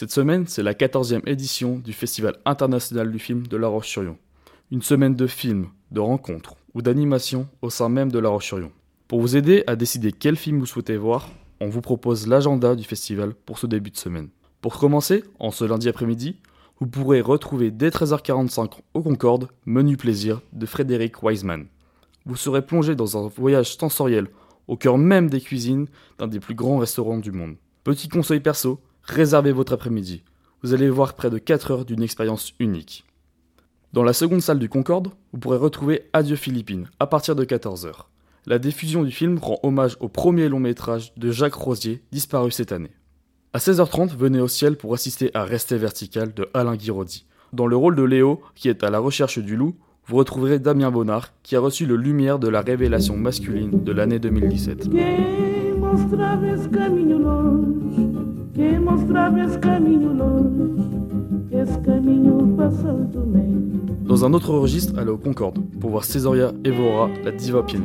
Cette semaine, c'est la 14e édition du Festival international du film de La Roche-sur-Yon. Une semaine de films, de rencontres ou d'animations au sein même de La Roche-sur-Yon. Pour vous aider à décider quel film vous souhaitez voir, on vous propose l'agenda du festival pour ce début de semaine. Pour commencer, en ce lundi après-midi, vous pourrez retrouver dès 13h45 au Concorde Menu Plaisir de Frédéric Wiseman. Vous serez plongé dans un voyage sensoriel au cœur même des cuisines d'un des plus grands restaurants du monde. Petit conseil perso, réservez votre après-midi. Vous allez voir près de 4 heures d'une expérience unique. Dans la seconde salle du Concorde, vous pourrez retrouver Adieu Philippines à partir de 14h. La diffusion du film rend hommage au premier long métrage de Jacques Rosier disparu cette année. À 16h30, venez au ciel pour assister à Rester vertical de Alain Guiraudy. Dans le rôle de Léo, qui est à la recherche du loup, vous retrouverez Damien Bonnard, qui a reçu le Lumière de la révélation masculine de l'année 2017. Dans un autre registre, allez au Concorde pour voir Césaria Evora, la diva pied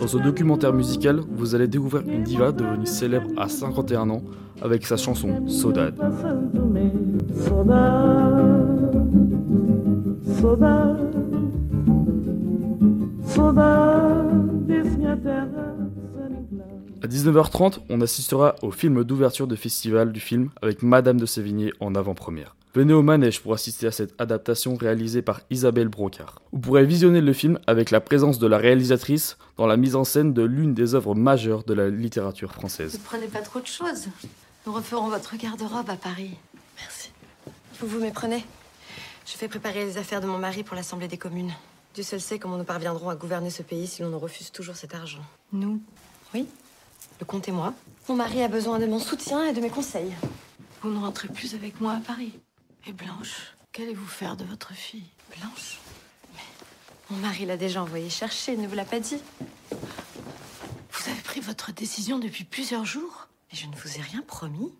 Dans ce documentaire musical, vous allez découvrir une diva devenue célèbre à 51 ans avec sa chanson Saudade. À 19h30, on assistera au film d'ouverture de festival du film avec Madame de Sévigné en avant-première. Venez au manège pour assister à cette adaptation réalisée par Isabelle Brocard. Vous pourrez visionner le film avec la présence de la réalisatrice dans la mise en scène de l'une des œuvres majeures de la littérature française. Ne prenez pas trop de choses. Nous referons votre garde-robe à Paris. Merci. Vous vous méprenez Je fais préparer les affaires de mon mari pour l'Assemblée des communes. Dieu seul sait comment nous parviendrons à gouverner ce pays si l'on nous refuse toujours cet argent. Nous? Oui. Le comte et moi. Mon mari a besoin de mon soutien et de mes conseils. Vous ne rentrez plus avec moi à Paris. Et Blanche, qu'allez-vous faire de votre fille? Blanche? Mais mon mari l'a déjà envoyée chercher, il ne vous l'a pas dit. Vous avez pris votre décision depuis plusieurs jours Mais je ne vous ai rien promis.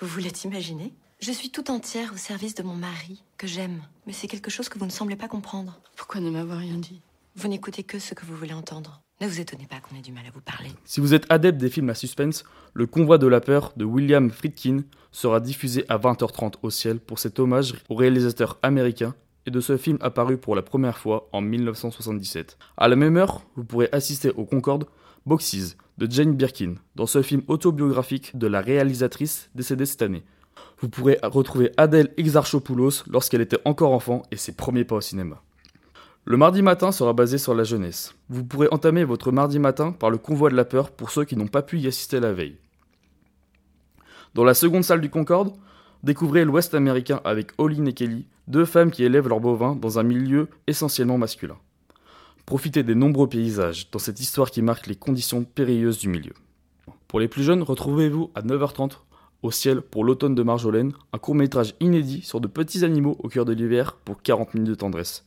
Vous voulez imaginer Je suis tout entière au service de mon mari, que j'aime. Mais c'est quelque chose que vous ne semblez pas comprendre. Pourquoi ne m'avoir rien dit? Vous n'écoutez que ce que vous voulez entendre. Ne vous étonnez pas qu'on ait du mal à vous parler. Si vous êtes adepte des films à suspense, Le Convoi de la peur de William Friedkin sera diffusé à 20h30 au ciel pour cet hommage au réalisateur américain et de ce film apparu pour la première fois en 1977. À la même heure, vous pourrez assister au Concorde Boxes de Jane Birkin, dans ce film autobiographique de la réalisatrice décédée cette année. Vous pourrez retrouver Adèle Exarchopoulos lorsqu'elle était encore enfant et ses premiers pas au cinéma. Le mardi matin sera basé sur la jeunesse. Vous pourrez entamer votre mardi matin par le convoi de la peur pour ceux qui n'ont pas pu y assister la veille. Dans la seconde salle du Concorde, découvrez l'Ouest américain avec Olin et Kelly, deux femmes qui élèvent leurs bovins dans un milieu essentiellement masculin. Profitez des nombreux paysages dans cette histoire qui marque les conditions périlleuses du milieu. Pour les plus jeunes, retrouvez-vous à 9h30 au ciel pour l'automne de Marjolaine, un court métrage inédit sur de petits animaux au cœur de l'hiver pour 40 minutes de tendresse.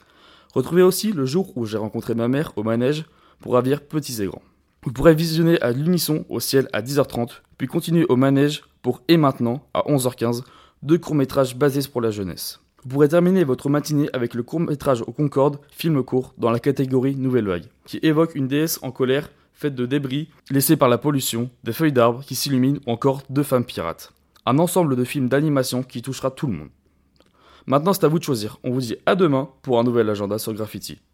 Retrouvez aussi le jour où j'ai rencontré ma mère au manège pour ravir petits et grands. Vous pourrez visionner à l'unisson au ciel à 10h30, puis continuer au manège pour Et maintenant à 11h15, deux courts-métrages basés pour la jeunesse. Vous pourrez terminer votre matinée avec le court-métrage au Concorde, film court, dans la catégorie Nouvelle Vague, qui évoque une déesse en colère faite de débris laissés par la pollution, des feuilles d'arbres qui s'illuminent ou encore deux femmes pirates. Un ensemble de films d'animation qui touchera tout le monde. Maintenant, c'est à vous de choisir. On vous dit à demain pour un nouvel agenda sur Graffiti.